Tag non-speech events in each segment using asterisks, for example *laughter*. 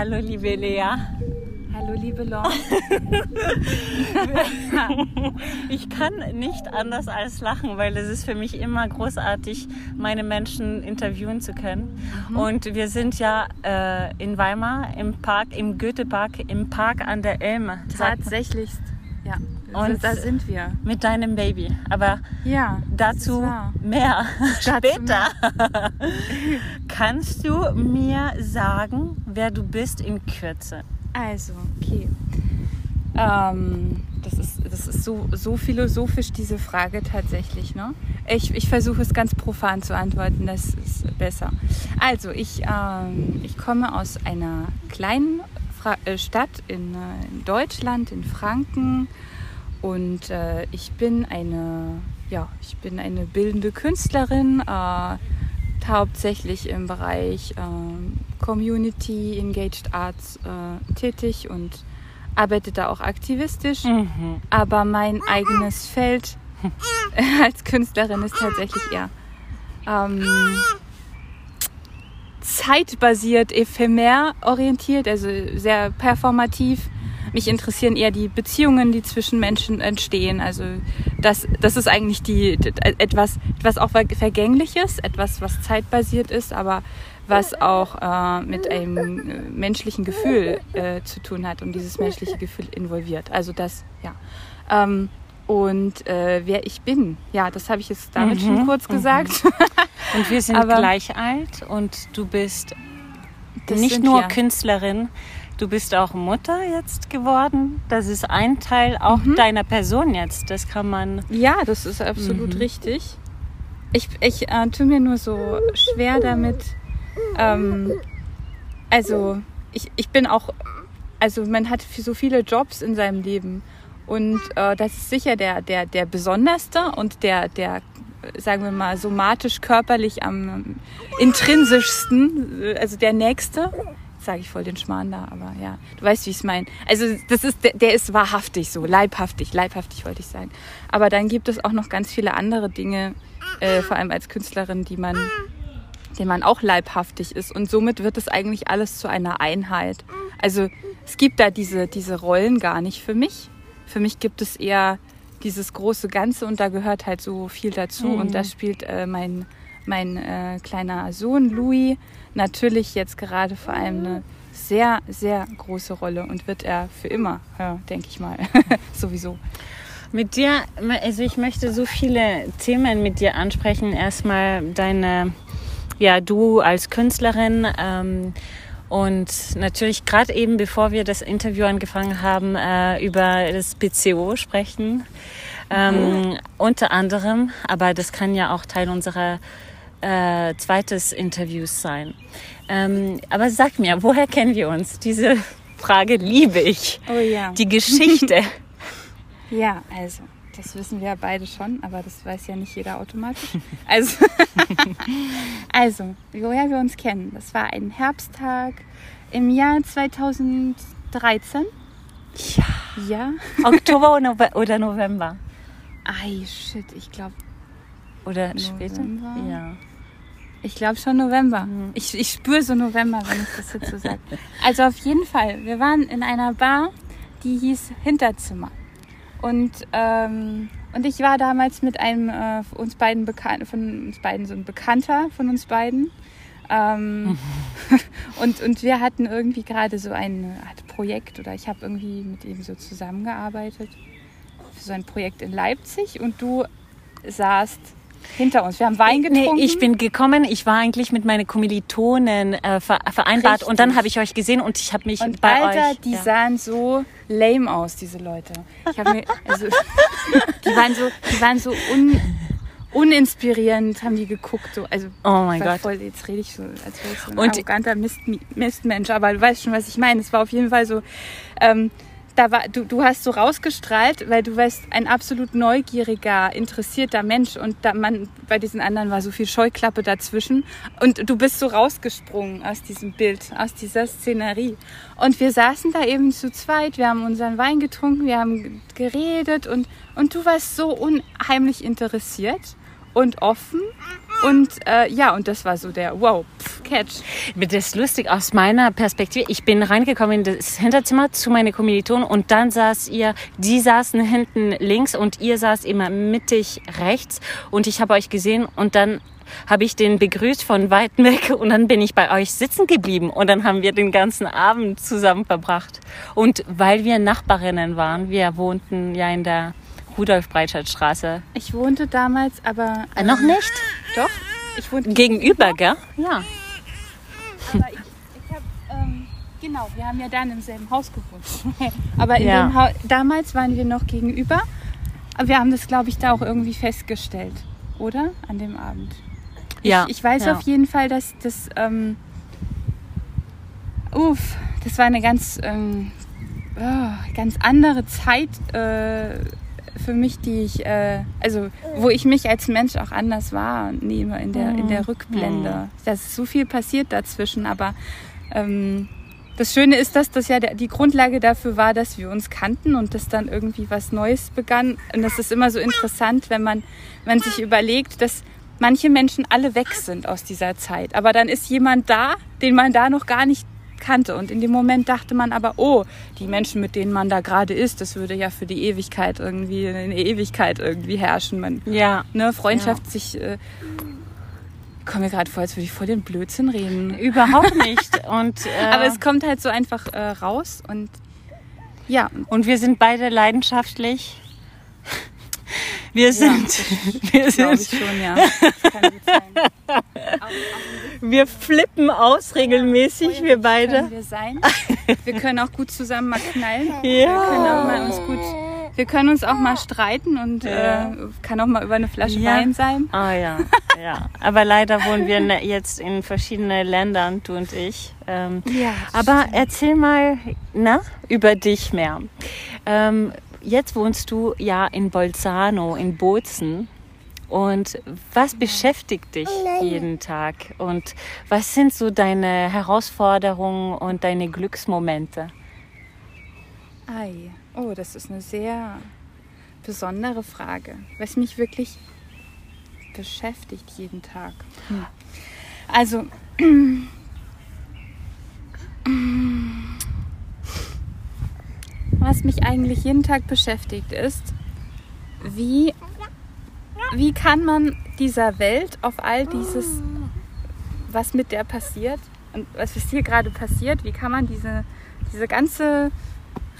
Hallo, liebe Lea. Hallo, liebe Lon. *laughs* ich kann nicht anders als lachen, weil es ist für mich immer großartig, meine Menschen interviewen zu können. Mhm. Und wir sind ja äh, in Weimar im Park, im Goethe-Park, im Park an der Elme. Tatsächlich, ja. Und da sind wir. Mit deinem Baby. Aber ja, dazu mehr später. *laughs* Kannst du mir sagen, wer du bist in Kürze? Also, okay. Ähm, das ist, das ist so, so philosophisch, diese Frage tatsächlich. Ne? Ich, ich versuche es ganz profan zu antworten, das ist besser. Also, ich, ähm, ich komme aus einer kleinen Fra äh, Stadt in, äh, in, Deutschland, in Franken. Und äh, ich bin eine, ja, ich bin eine bildende Künstlerin, äh, hauptsächlich im Bereich äh, Community Engaged Arts äh, tätig und arbeite da auch aktivistisch. Mhm. Aber mein eigenes Feld *laughs* als Künstlerin ist tatsächlich eher ähm, zeitbasiert, ephemer orientiert, also sehr performativ mich interessieren eher die Beziehungen, die zwischen Menschen entstehen. Also das, das ist eigentlich die, etwas, etwas auch Vergängliches, etwas, was zeitbasiert ist, aber was auch äh, mit einem äh, menschlichen Gefühl äh, zu tun hat und dieses menschliche Gefühl involviert. Also das, ja. Ähm, und äh, wer ich bin, ja, das habe ich jetzt damit mhm, schon kurz mhm. gesagt. *laughs* Und wir sind Aber gleich alt und du bist nicht nur wir. Künstlerin, Du bist auch Mutter jetzt geworden. Das ist ein Teil auch mhm. deiner Person jetzt. Das kann man. Ja, das ist absolut mhm. richtig. Ich, ich äh, tue mir nur so schwer damit. Ähm, also, ich, ich bin auch. Also, man hat so viele Jobs in seinem Leben. Und äh, das ist sicher der, der, der besonderste und der, der sagen wir mal, somatisch körperlich am intrinsischsten, also der nächste sage ich voll den Schmarrn da, aber ja, du weißt, wie ich es meine. Also das ist, der, der ist wahrhaftig so, leibhaftig, leibhaftig wollte ich sagen. Aber dann gibt es auch noch ganz viele andere Dinge, äh, vor allem als Künstlerin, die man, denen man auch leibhaftig ist. Und somit wird es eigentlich alles zu einer Einheit. Also es gibt da diese, diese Rollen gar nicht für mich. Für mich gibt es eher dieses große Ganze und da gehört halt so viel dazu. Mhm. Und da spielt äh, mein mein äh, kleiner Sohn Louis natürlich jetzt gerade vor allem eine sehr, sehr große Rolle und wird er für immer, ja, denke ich mal, *laughs* sowieso. Mit dir, also ich möchte so viele Themen mit dir ansprechen. Erstmal deine, ja, du als Künstlerin ähm, und natürlich gerade eben, bevor wir das Interview angefangen haben, äh, über das PCO sprechen. Ähm, mhm. Unter anderem, aber das kann ja auch Teil unserer äh, zweites Interviews sein. Ähm, aber sag mir, woher kennen wir uns? Diese Frage liebe ich. Oh ja. Die Geschichte. *laughs* *laughs* ja, also, das wissen wir ja beide schon, aber das weiß ja nicht jeder automatisch. *laughs* Also, also woher wir uns kennen. Das war ein Herbsttag im Jahr 2013. Ja. Ja. Oktober oder November? Ei, shit, ich glaube. Oder November. später? Ja. Ich glaube schon November. Mhm. Ich, ich spüre so November, wenn ich das jetzt so sage. Also auf jeden Fall, wir waren in einer Bar, die hieß Hinterzimmer. Und, ähm, und ich war damals mit einem äh, uns beiden Bekannten, von uns beiden so ein Bekannter von uns beiden. Ähm, *laughs* und, und wir hatten irgendwie gerade so ein Art Projekt oder ich habe irgendwie mit ihm so zusammengearbeitet für so ein Projekt in Leipzig und du saßt hinter uns. Wir haben Wein getrunken. Nee, ich bin gekommen. Ich war eigentlich mit meinen Kommilitonen äh, vereinbart Richtig. und dann habe ich euch gesehen und ich habe mich und bei Alter, euch. die ja. sahen so lame aus, diese Leute. Ich habe mir, also, *laughs* die waren so, die waren so un, uninspirierend, haben die geguckt. So, also, oh mein Gott. Voll, jetzt rede ich so, als wäre ich so ein und arroganter Mist, Mistmensch, aber du weißt schon, was ich meine. Es war auf jeden Fall so. Ähm, da war, du, du hast so rausgestrahlt, weil du warst ein absolut neugieriger, interessierter Mensch und da man, bei diesen anderen war so viel Scheuklappe dazwischen und du bist so rausgesprungen aus diesem Bild, aus dieser Szenerie. Und wir saßen da eben zu zweit, wir haben unseren Wein getrunken, wir haben geredet und, und du warst so unheimlich interessiert und offen Und äh, ja, und das war so der Wow, pff, Catch. Das ist lustig aus meiner Perspektive. Ich bin reingekommen in das Hinterzimmer zu meinen Kommilitonen und dann saß ihr, die saßen hinten links und ihr saß immer mittig rechts und ich habe euch gesehen und dann habe ich den begrüßt von weit weg und dann bin ich bei euch sitzen geblieben und dann haben wir den ganzen Abend zusammen verbracht. Und weil wir Nachbarinnen waren, wir wohnten ja in der Rudolf-Breitscheid-Straße. Ich wohnte damals aber... Äh, noch nicht? Doch, ich wohnte... Gegenüber, gell? Ja. Aber ich, ich habe... Ähm, genau, wir haben ja dann im selben Haus gewohnt. *laughs* aber in Ja. dem Haus... Damals waren wir noch gegenüber. Aber wir haben das, glaube ich, da auch irgendwie festgestellt. Oder? An dem Abend. Ja. Ich, ich weiß ja. auf jeden Fall, dass das... Ähm, uff, das war eine ganz... Ähm, oh, ganz andere Zeit äh, für mich, die ich, äh, also wo ich mich als Mensch auch anders wahrnehme in der, in der Rückblende. Da ist so viel passiert dazwischen, aber ähm, das Schöne ist, dass das ja die Grundlage dafür war, dass wir uns kannten und dass dann irgendwie was Neues begann. Und das ist immer so interessant, wenn man, wenn man sich überlegt, dass manche Menschen alle weg sind aus dieser Zeit. Aber dann ist jemand da, den man da noch gar nicht kannte. Und in dem Moment dachte man aber, oh, die Menschen, mit denen man da gerade ist, das würde ja für die Ewigkeit irgendwie, eine Ewigkeit irgendwie herrschen. Man, Ja. ne, Freundschaft sich, äh, ich komme mir gerade vor, als würde ich voll den Blödsinn reden. Überhaupt nicht. Und, *laughs* äh, Aber es kommt halt so einfach äh, raus und ja, und wir sind beide leidenschaftlich. Wir sind, *laughs* wir glaube sind, ich schon, ja. *laughs* Wir flippen aus regelmäßig, wir beide. Wir sein. Wir können auch gut zusammen mal knallen. *laughs* Ja. Wir können auch mal uns gut, wir können uns auch mal streiten und Ja. äh, kann auch mal über eine Flasche Ja. Wein sein. Ah ja, ja. Aber leider wohnen wir ne- jetzt in verschiedenen Ländern, du und ich. Ähm, Ja, aber erzähl mal, na, über dich mehr. Ähm, jetzt wohnst du ja in Bolzano, in Bozen. Und was beschäftigt dich jeden Tag? Und was sind so deine Herausforderungen und deine Glücksmomente? Ei. Oh, das ist eine sehr besondere Frage, was mich wirklich beschäftigt jeden Tag. Hm. Also, *clears throat* was mich eigentlich jeden Tag beschäftigt ist, wie, wie kann man dieser Welt auf all dieses, was mit der passiert und was ist hier gerade passiert, wie kann man diese, diese ganze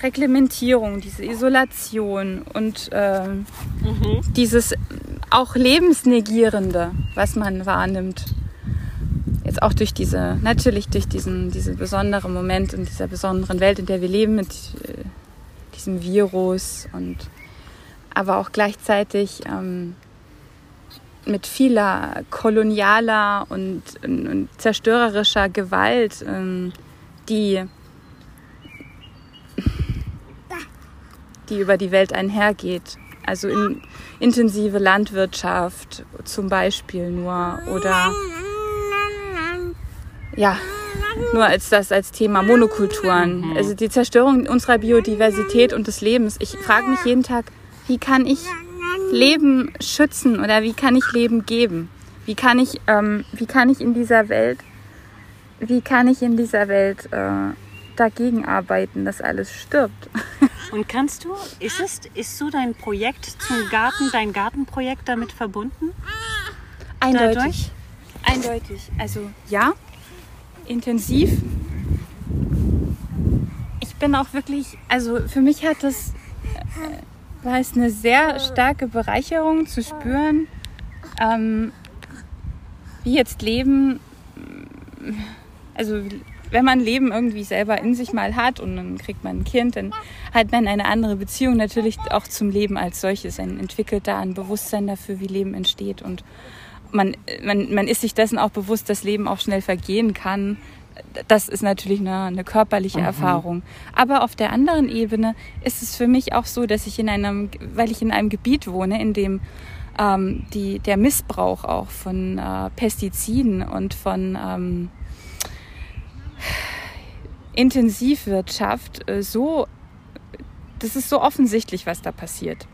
Reglementierung, diese Isolation und ähm, dieses auch Lebensnegierende, was man wahrnimmt. Jetzt auch durch diese, natürlich durch diesen, diesen besonderen Moment in dieser besonderen Welt, in der wir leben, mit äh, diesem Virus und aber auch gleichzeitig ähm, mit vieler kolonialer und, und, und zerstörerischer Gewalt, ähm, die die über die Welt einhergeht. Also in, intensive Landwirtschaft zum Beispiel nur oder *laughs* ja, nur als das als Thema Monokulturen. Also die Zerstörung unserer Biodiversität und des Lebens. Ich frage mich jeden Tag, wie kann ich Leben schützen oder wie kann ich Leben geben? Wie kann ich, ähm, wie kann ich in dieser Welt, wie kann ich in dieser Welt äh, dagegen arbeiten, dass alles stirbt? *laughs* Und kannst du, ist es, ist so dein Projekt zum Garten, dein Gartenprojekt damit verbunden? Eindeutig. Dadurch? Eindeutig. Also ja, intensiv. Ich bin auch wirklich, also für mich hat das, äh, war es eine sehr starke Bereicherung zu spüren, ähm, wie jetzt Leben, also wenn man Leben irgendwie selber in sich mal hat und dann kriegt man ein Kind, dann hat man eine andere Beziehung natürlich auch zum Leben als solches. Man entwickelt da ein Bewusstsein dafür, wie Leben entsteht und man, man, man ist sich dessen auch bewusst, dass Leben auch schnell vergehen kann. Das ist natürlich eine, eine körperliche Erfahrung. Aber auf der anderen Ebene ist es für mich auch so, dass ich in einem, weil ich in einem Gebiet wohne, in dem ähm, die, der Missbrauch auch von äh, Pestiziden und von ähm, Intensivwirtschaft äh, so, das ist so offensichtlich, was da passiert,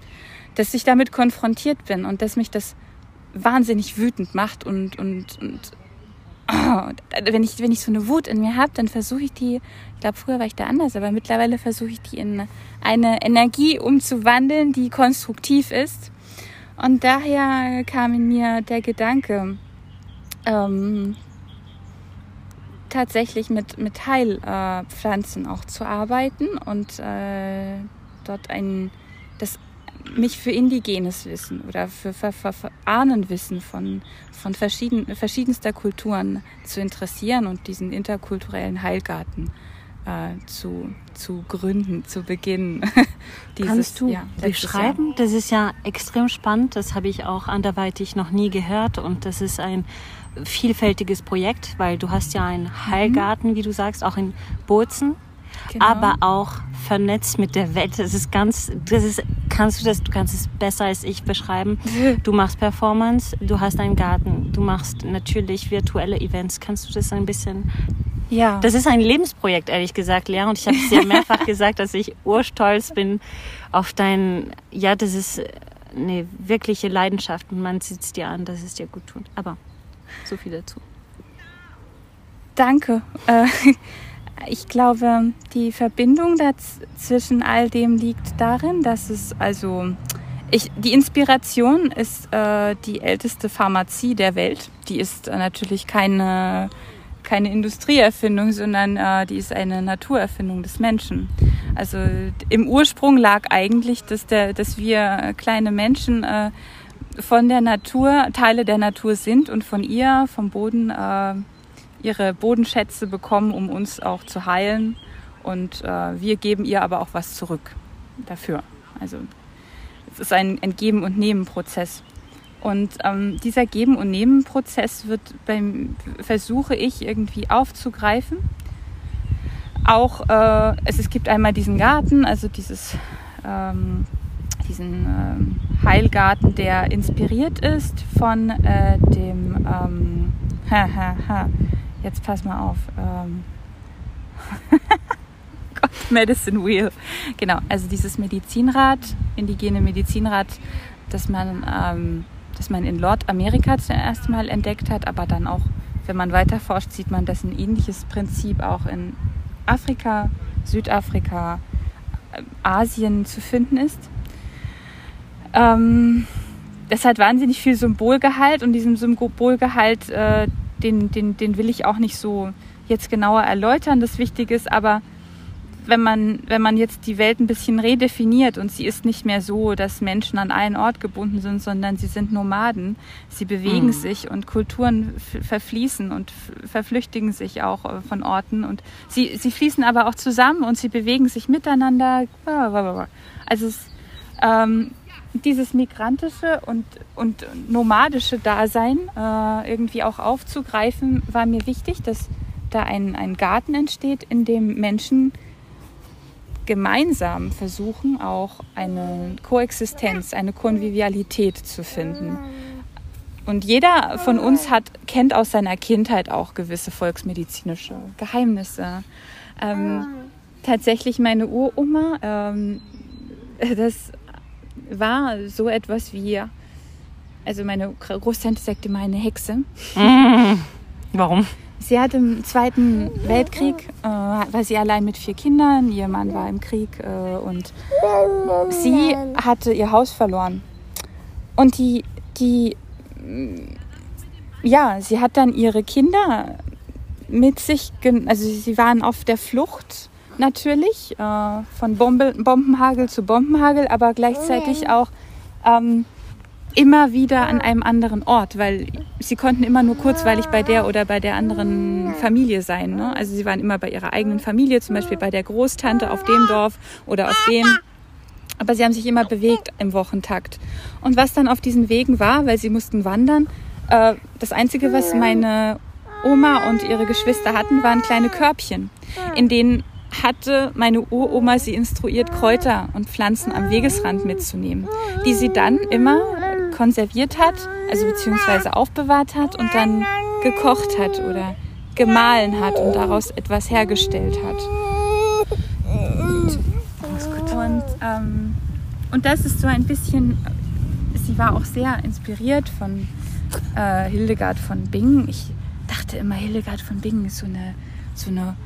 dass ich damit konfrontiert bin und dass mich das wahnsinnig wütend macht und, und, und oh, wenn, ich, wenn ich so eine Wut in mir habe, dann versuche ich die, ich glaube, früher war ich da anders, aber mittlerweile versuche ich die in eine Energie umzuwandeln, die konstruktiv ist. Und daher kam in mir der Gedanke, ähm, tatsächlich mit, mit Heilpflanzen äh, auch zu arbeiten und äh, dort ein, das mich für indigenes Wissen oder für, für, für, für Ahnenwissen von, von verschieden, verschiedenster Kulturen zu interessieren und diesen interkulturellen Heilgarten äh, zu, zu gründen, zu beginnen. *laughs* Dieses, Kannst du ja, beschreiben? Das ist ja extrem spannend. Das habe ich auch anderweitig noch nie gehört und das ist ein vielfältiges Projekt, weil du hast ja einen mhm. Heilgarten, wie du sagst, auch in Bozen genau. aber auch vernetzt mit der Welt. Das ist ganz, das ist, kannst du das, du kannst es besser als ich beschreiben. *laughs* Du machst Performance, du hast einen Garten, du machst natürlich virtuelle Events. Kannst du das ein bisschen ja. Das ist ein Lebensprojekt, ehrlich gesagt, Lea. Und ich habe es dir *laughs* mehrfach gesagt, dass ich urstolz bin auf dein, ja, das ist eine wirkliche Leidenschaft und man sieht es dir an, dass es dir gut tut. Aber so viel dazu. Danke. Äh, *laughs* ich glaube, die Verbindung zwischen all dem liegt darin, dass es also ich, die Inspiration ist äh, die älteste Pharmazie der Welt. Die ist äh, natürlich keine, keine Industrieerfindung, sondern äh, die ist eine Naturerfindung des Menschen. Also im Ursprung lag eigentlich, dass, der, dass wir kleine Menschen äh, von der Natur, Teile der Natur sind und von ihr, vom Boden äh, ihre Bodenschätze bekommen, um uns auch zu heilen. Und äh, wir geben ihr aber auch was zurück dafür. Also es ist ein, ein Geben- und Nehmen-Prozess. Und ähm, dieser Geben- und Nehmen-Prozess wird beim, versuche ich irgendwie aufzugreifen. Auch äh, es, es gibt einmal diesen Garten, also dieses, ähm, diesen ähm, Heilgarten, der inspiriert ist von äh, dem ähm, ha, ha, ha, Jetzt pass mal auf. Ähm *laughs* Gott, Medicine Wheel. Genau, also dieses Medizinrad, indigene Medizinrad, das man, ähm, das man in Nordamerika zuerst mal entdeckt hat, aber dann auch, wenn man weiter forscht, sieht man, dass ein ähnliches Prinzip auch in Afrika, Südafrika, äh, Asien zu finden ist. Ähm, das hat wahnsinnig viel Symbolgehalt und diesem Symbolgehalt, äh, den, den, den will ich auch nicht so jetzt genauer erläutern. Das Wichtige ist aber, wenn man, wenn man jetzt die Welt ein bisschen redefiniert und sie ist nicht mehr so, dass Menschen an einen Ort gebunden sind, sondern sie sind Nomaden. Sie bewegen mhm. sich und Kulturen verfließen und verflüchtigen sich auch äh, von Orten und sie, sie fließen aber auch zusammen und sie bewegen sich miteinander. Also es, ähm, dieses migrantische und, und nomadische Dasein äh, irgendwie auch aufzugreifen, war mir wichtig, dass da ein, ein Garten entsteht, in dem Menschen gemeinsam versuchen, auch eine Koexistenz, eine Konvivialität zu finden. Und jeder von uns hat, kennt aus seiner Kindheit auch gewisse volksmedizinische Geheimnisse. Ähm, tatsächlich meine Uroma, ähm, *laughs* das war so etwas wie, also meine Großtante sagte mal eine Hexe. Mm. Warum? Sie hat im Zweiten Weltkrieg, äh, war sie allein mit vier Kindern, ihr Mann war im Krieg äh, und sie hatte ihr Haus verloren. Und die, die, ja, sie hat dann ihre Kinder mit sich, also sie waren auf der Flucht natürlich, äh, von Bombe, Bombenhagel zu Bombenhagel, aber gleichzeitig auch ähm, immer wieder an einem anderen Ort, weil sie konnten immer nur kurzweilig bei der oder bei der anderen Familie sein. Ne? Also sie waren immer bei ihrer eigenen Familie, zum Beispiel bei der Großtante auf dem Dorf oder auf dem. Aber sie haben sich immer bewegt im Wochentakt. Und was dann auf diesen Wegen war, weil sie mussten wandern, äh, das Einzige, was meine Oma und ihre Geschwister hatten, waren kleine Körbchen, in denen hatte meine Uroma sie instruiert, Kräuter und Pflanzen am Wegesrand mitzunehmen, die sie dann immer konserviert hat, also beziehungsweise aufbewahrt hat und dann gekocht hat oder gemahlen hat und daraus etwas hergestellt hat. Und, ähm, und das ist so ein bisschen, sie war auch sehr inspiriert von äh, Hildegard von Bingen. Ich dachte immer, Hildegard von Bingen ist so eine, so eine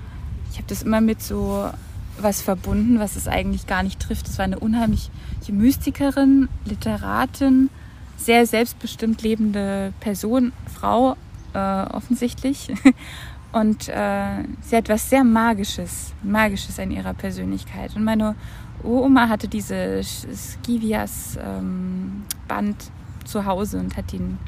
ich habe das immer mit so was verbunden, was es eigentlich gar nicht trifft. Es war eine unheimliche Mystikerin, Literatin, sehr selbstbestimmt lebende Person, Frau äh, offensichtlich. *laughs* Und äh, sie hat was sehr Magisches, Magisches in ihrer Persönlichkeit. Und meine Oma hatte diese Skivias-Band ähm, zu Hause und hat ihn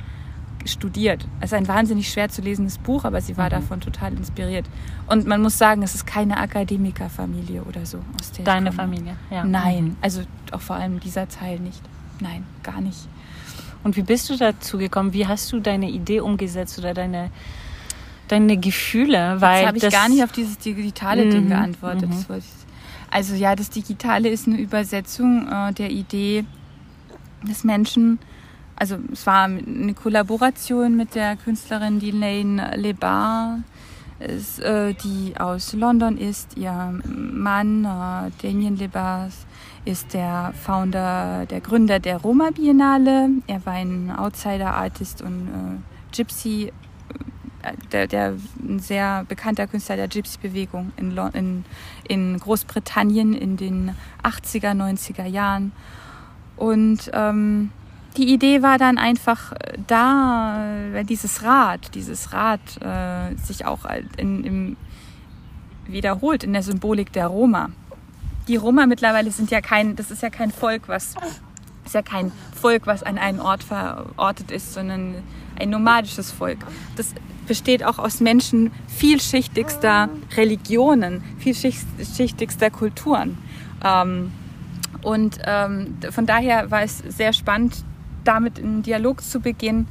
studiert. Es ist ein wahnsinnig schwer zu lesendes Buch, aber sie war mhm. davon total inspiriert. Und man muss sagen, es ist keine Akademikerfamilie oder so. Aus der Deine Familie, ja. Nein, mhm. also auch vor allem dieser Teil nicht. Nein, gar nicht. Und wie bist du dazu gekommen? Wie hast du deine Idee umgesetzt oder deine, deine Gefühle? Weil Jetzt habe ich gar nicht auf dieses digitale mhm. Ding geantwortet. Mhm. also ja, das Digitale ist eine Übersetzung äh, der Idee des Menschen. Also es war eine Kollaboration mit der Künstlerin Delane Lebar, äh, die aus London ist. Ihr Mann äh, Damien Lebar ist der Founder, der Gründer der Roma Biennale. Er war ein Outsider-Artist und äh, Gypsy, äh, der, der, ein sehr bekannter Künstler der Gypsy-Bewegung in, in, in, Großbritannien in den 80er, 90er Jahren. Und ähm, die Idee war dann einfach äh, da, wenn dieses Rad, dieses Rad äh, sich auch in, in, wiederholt in der Symbolik der Roma die Roma mittlerweile sind ja kein, das ist ja kein Volk, was ist ja kein Volk, was an einen Ort verortet ist, sondern ein nomadisches Volk. Das besteht auch aus Menschen vielschichtigster Religionen, vielschichtigster Kulturen. Ähm, und ähm, von daher war es sehr spannend, damit in Dialog zu beginnen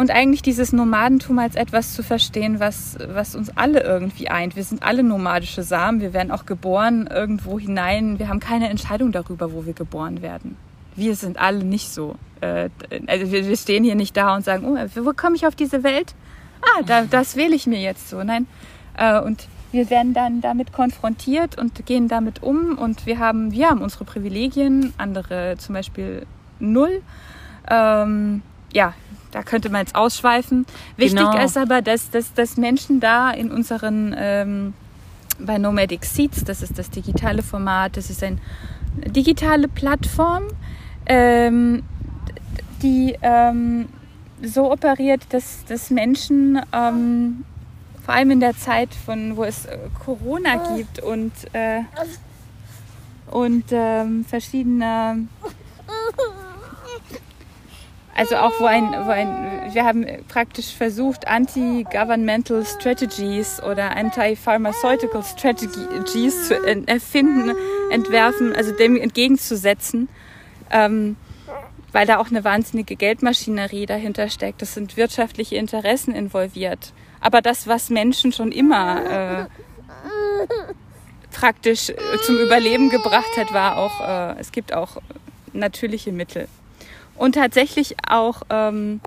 und eigentlich dieses Nomadentum als etwas zu verstehen, was, was uns alle irgendwie eint. Wir sind alle nomadische Samen, wir werden auch geboren irgendwo hinein. Wir haben keine Entscheidung darüber, wo wir geboren werden. Wir sind alle nicht so. Äh, also wir stehen hier nicht da und sagen, oh, wo komme ich auf diese Welt? Ah, da, das wähle ich mir jetzt so. Nein. Äh, und wir werden dann damit konfrontiert und gehen damit um und wir haben, wir haben unsere Privilegien, andere zum Beispiel null. Ähm, ja, da könnte man jetzt ausschweifen. Wichtig genau. ist aber, dass, dass, dass Menschen da in unseren, ähm, bei Nomadic Seeds, das ist das digitale Format, das ist eine digitale Plattform, ähm, die ähm, so operiert, dass, dass Menschen ähm, vor allem in der Zeit, von, wo es äh, Corona gibt und, äh, und ähm, verschiedene also auch wo ein, wo ein, wir haben praktisch versucht, Anti-Governmental Strategies oder Anti-Pharmaceutical Strategies zu erfinden, entwerfen, also dem entgegenzusetzen, ähm, weil da auch eine wahnsinnige Geldmaschinerie dahinter steckt. Das sind wirtschaftliche Interessen involviert. Aber das, was Menschen schon immer äh, praktisch zum Überleben gebracht hat, war auch, äh, es gibt auch natürliche Mittel. Und tatsächlich auch ähm,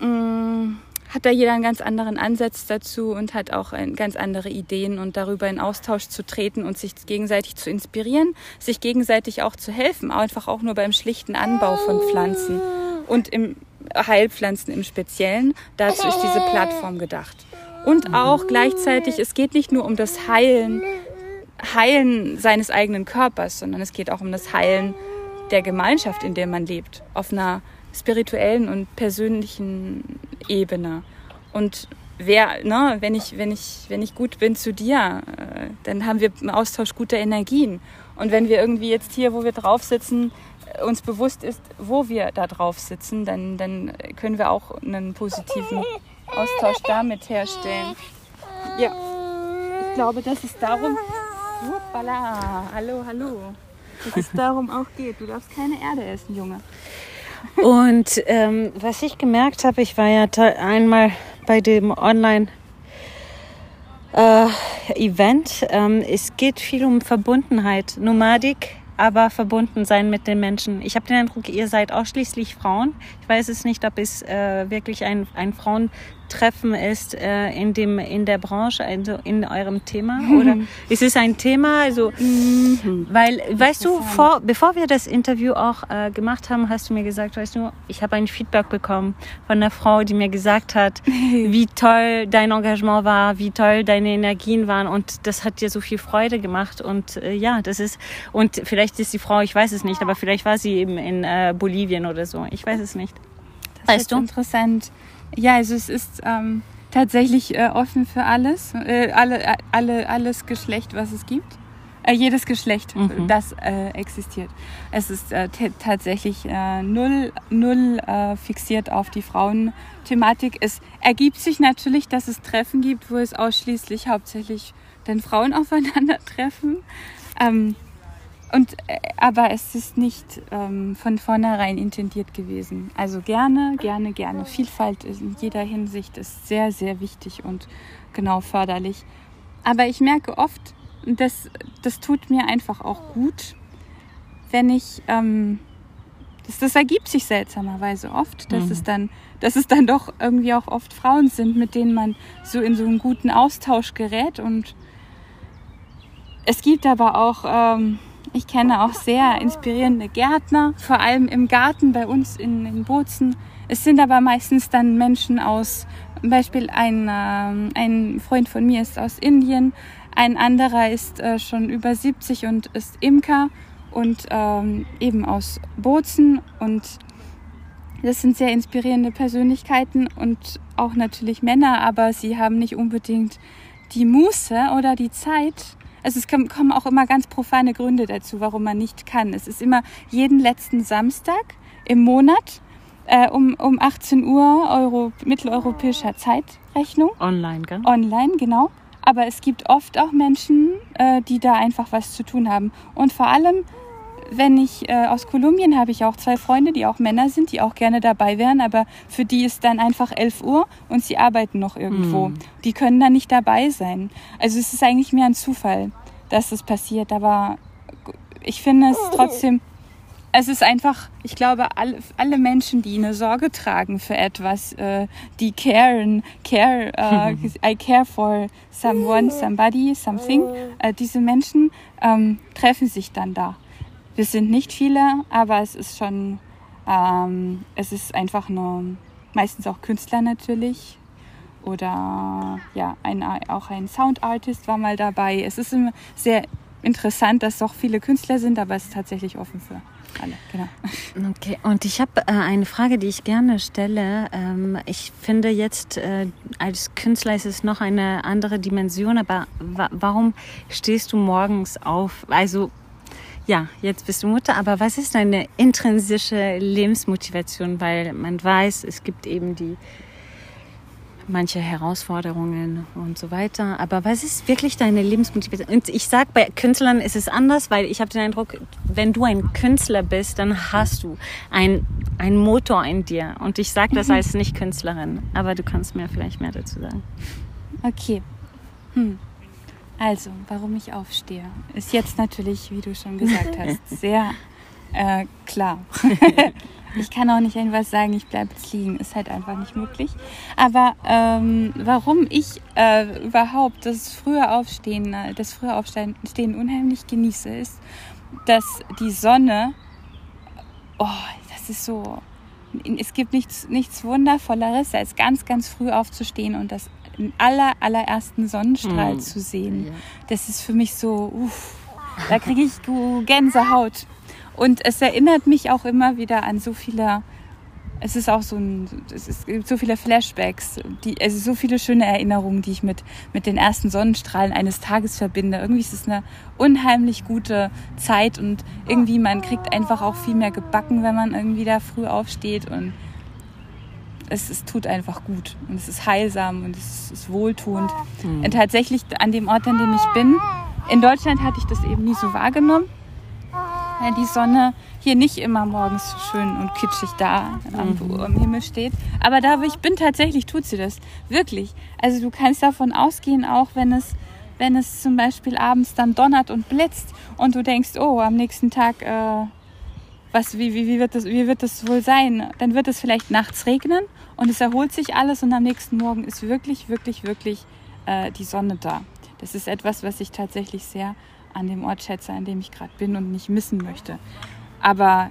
mh, mm, hat da jeder einen ganz anderen Ansatz dazu und hat auch ein, ganz andere Ideen und darüber in Austausch zu treten und sich gegenseitig zu inspirieren, sich gegenseitig auch zu helfen, einfach auch nur beim schlichten Anbau von Pflanzen und im Heilpflanzen im Speziellen. Dazu ist diese Plattform gedacht. Und auch gleichzeitig, es geht nicht nur um das Heilen, Heilen seines eigenen Körpers, sondern es geht auch um das Heilen der Gemeinschaft, in der man lebt, auf einer spirituellen und persönlichen Ebene. Und wer, ne, wenn ich, wenn ich, wenn ich gut bin zu dir, äh, dann haben wir im Austausch gute Energien. Und wenn wir irgendwie jetzt hier, wo wir drauf sitzen, äh, uns bewusst ist, wo wir da drauf sitzen, dann, dann können wir auch einen positiven Austausch damit herstellen. Ja, ich glaube, dass es darum. Hoppala, hallo, hallo dass es darum auch geht. Du darfst keine Erde essen, Junge. Und ähm, was ich gemerkt habe, ich war ja einmal bei dem Online äh, Event. Ähm, es geht viel um Verbundenheit. Nomadik aber verbunden sein mit den Menschen. Ich habe den Eindruck, ihr seid ausschließlich Frauen. Ich weiß es nicht, ob es äh, wirklich ein, ein Frauen Treffen ist äh, in dem in der Branche, also in eurem Thema oder ist es ein Thema, also mhm. weil weißt du, vor, bevor wir das Interview auch äh, gemacht haben, hast du mir gesagt, weißt du, ich habe ein Feedback bekommen von einer Frau, die mir gesagt hat, *laughs* wie toll dein Engagement war, wie toll deine Energien waren und das hat dir so viel Freude gemacht und äh, ja, das ist und vielleicht ist die Frau, ich weiß es nicht, aber vielleicht war sie eben in äh, Bolivien oder so, ich weiß es nicht. Das weißt du? Interessant. Ja, also es ist ähm, tatsächlich äh, offen für alles, äh, alle, äh, alle, alles Geschlecht, was es gibt. Äh, jedes Geschlecht, mhm. das äh, existiert. Es ist äh, tatsächlich null, null fixiert auf die Frauenthematik. Es ergibt sich natürlich, dass es Treffen gibt, wo es ausschließlich hauptsächlich dann Frauen *laughs* aufeinandertreffen. Ähm, und, äh, aber es ist nicht ähm, von vornherein intendiert gewesen. Also gerne, gerne, gerne. Vielfalt in jeder Hinsicht ist sehr, sehr wichtig und genau förderlich. Aber ich merke oft, das, das tut mir einfach auch gut, wenn ich, ähm, das, das ergibt sich seltsamerweise oft, dass mhm. es dann, dass es dann doch irgendwie auch oft Frauen sind, mit denen man so in so einen guten Austausch gerät und es gibt aber auch ähm, ich kenne auch sehr inspirierende Gärtner, vor allem im Garten bei uns in, in Bozen. Es sind aber meistens dann Menschen aus, zum Beispiel ein, äh, ein Freund von mir ist aus Indien, ein anderer ist äh, schon über 70 und ist Imker und ähm, eben aus Bozen und das sind sehr inspirierende Persönlichkeiten und auch natürlich Männer, aber sie haben nicht unbedingt die Muße oder die Zeit, also es kommen auch immer ganz profane Gründe dazu, warum man nicht kann. Es ist immer jeden letzten Samstag im Monat äh, um, um 18 Uhr Euro, mitteleuropäischer Zeitrechnung. Online, gell? Online, genau. Aber es gibt oft auch Menschen, äh, die da einfach was zu tun haben. Und vor allem wenn ich äh, aus Kolumbien habe ich auch zwei Freunde, die auch Männer sind, die auch gerne dabei wären, aber für die ist dann einfach 11 Uhr und sie arbeiten noch irgendwo. Mm. Die können dann nicht dabei sein. Also es ist eigentlich mehr ein Zufall, dass es passiert, aber ich finde es trotzdem es ist einfach, ich glaube, alle, alle Menschen, die eine Sorge tragen für etwas, äh, die caren, care, äh, I care for someone, somebody, something, äh, diese Menschen ähm, treffen sich dann da. Wir sind nicht viele, aber es ist schon, ähm, es ist einfach nur, meistens auch Künstler natürlich. Oder ja, ein, auch ein Soundartist war mal dabei. Es ist sehr interessant, dass doch viele Künstler sind, aber es ist tatsächlich offen für alle. Genau. Okay, und ich habe äh, eine Frage, die ich gerne stelle. Ähm, ich finde jetzt, äh, als Künstler ist es noch eine andere Dimension, aber wa warum stehst du morgens auf? Also ja, jetzt bist du Mutter, aber was ist deine intrinsische Lebensmotivation? Weil man weiß, es gibt eben die manche Herausforderungen und so weiter. Aber was ist wirklich deine Lebensmotivation? Und ich sage, bei Künstlern ist es anders, weil ich habe den Eindruck, wenn du ein Künstler bist, dann hast du ein, ein Motor in dir. Und ich sage das als Nicht-Künstlerin, aber du kannst mir vielleicht mehr dazu sagen. Okay. Hm. Also, warum ich aufstehe, ist jetzt natürlich, wie du schon gesagt hast, *laughs* sehr äh, klar. *laughs* ich kann auch nicht irgendwas sagen, ich bleibe jetzt liegen, ist halt einfach nicht möglich. Aber ähm, warum ich äh, überhaupt das frühe Aufstehen, das frühe Aufstehen unheimlich genieße, ist, dass die Sonne, oh, das ist so, es gibt nichts, nichts Wundervolleres, als ganz, ganz früh aufzustehen und das den aller, allerersten Sonnenstrahl mhm. zu sehen. Ja. Das ist für mich so, uff, da kriege ich Gänsehaut. Und es erinnert mich auch immer wieder an so viele, es ist auch so ein, es gibt so viele Flashbacks, die, also so viele schöne Erinnerungen, die ich mit, mit den ersten Sonnenstrahlen eines Tages verbinde. Irgendwie ist es eine unheimlich gute Zeit und irgendwie man kriegt einfach auch viel mehr gebacken, wenn man irgendwie da früh aufsteht und es, es tut einfach gut und es ist heilsam und es ist, wohltuend. Mhm. Und tatsächlich an dem Ort, an dem ich bin, in Deutschland hatte ich das eben nie so wahrgenommen, weil die Sonne hier nicht immer morgens so schön und kitschig da am, mhm. am Himmel steht. Aber da, wo ich bin, tatsächlich tut sie das. Wirklich. Also du kannst davon ausgehen, auch wenn es wenn es zum Beispiel abends dann donnert und blitzt und du denkst, oh, am nächsten Tag, äh, was, wie, wie, wie, wird das, wie wird das wohl sein? Dann wird es vielleicht nachts regnen und es erholt sich alles und am nächsten Morgen ist wirklich, wirklich, wirklich äh, die Sonne da. Das ist etwas, was ich tatsächlich sehr an dem Ort schätze, an dem ich gerade bin und nicht missen möchte. Aber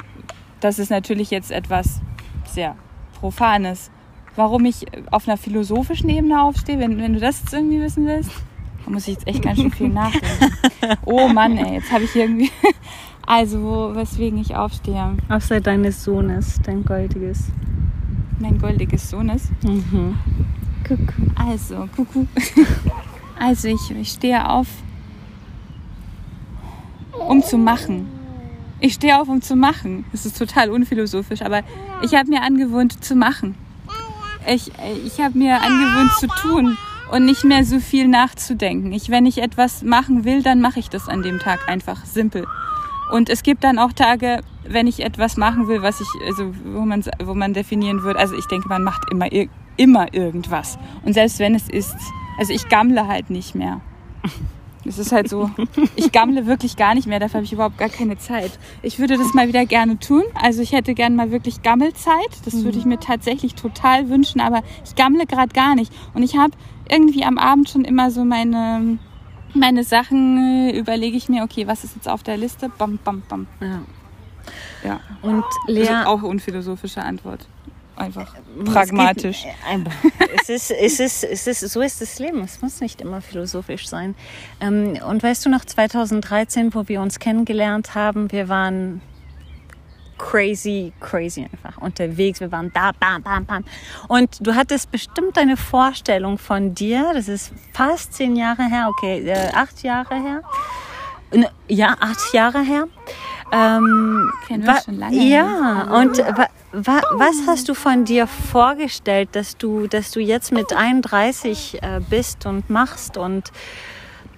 das ist natürlich jetzt etwas sehr Profanes. Warum ich auf einer philosophischen Ebene aufstehe, wenn, wenn du das jetzt irgendwie wissen willst, da muss ich jetzt echt ganz schön viel *laughs* nachdenken. Oh Mann, ey, jetzt habe ich irgendwie. Also, weswegen ich aufstehe. Außer deines Sohnes, dein goldiges. Mein goldiges Sohnes. Mhm. Kuckuck. Also, Kuckuck. *laughs* Also, ich, ich stehe auf, um zu machen. Ich stehe auf, um zu machen. Das ist total unphilosophisch, aber ich habe mir angewöhnt zu machen. Ich, ich habe mir angewöhnt zu tun und nicht mehr so viel nachzudenken. Ich, wenn ich etwas machen will, dann mache ich das an dem Tag einfach simpel. Und es gibt dann auch Tage, wenn ich etwas machen will, was ich, also wo man, wo man definieren würde, also ich denke, man macht immer, immer irgendwas. Und selbst wenn es ist, also ich gammle halt nicht mehr. Es ist halt so, ich gammle wirklich gar nicht mehr, dafür habe ich überhaupt gar keine Zeit. Ich würde das mal wieder gerne tun. Also ich hätte gerne mal wirklich Gammelzeit. Das würde ich mir tatsächlich total wünschen, aber ich gammle gerade gar nicht. Und ich habe irgendwie am Abend schon immer so meine, meine Sachen, äh, überlege ich mir, okay, was ist jetzt auf der Liste? Bam, bam, bam. Ja. Ja. Und Lea, Das ist auch unphilosophische Antwort. Einfach pragmatisch. *laughs* Es, ist, es, ist, es ist, so ist das Leben. Es muss nicht immer philosophisch sein. Ähm, Und weißt du noch, 2013, wo wir uns kennengelernt haben, wir waren crazy, crazy einfach unterwegs. Wir waren da, bam, bam, bam. Und du hattest bestimmt eine Vorstellung von dir. Das ist fast zehn Jahre her, okay, äh, acht Jahre her. Ne, Ja, acht Jahre her. Ähm, Kennen wir schon lange. Ja, und wa, wa, was hast du von dir vorgestellt, dass du, dass du jetzt mit 31 äh, bist und machst und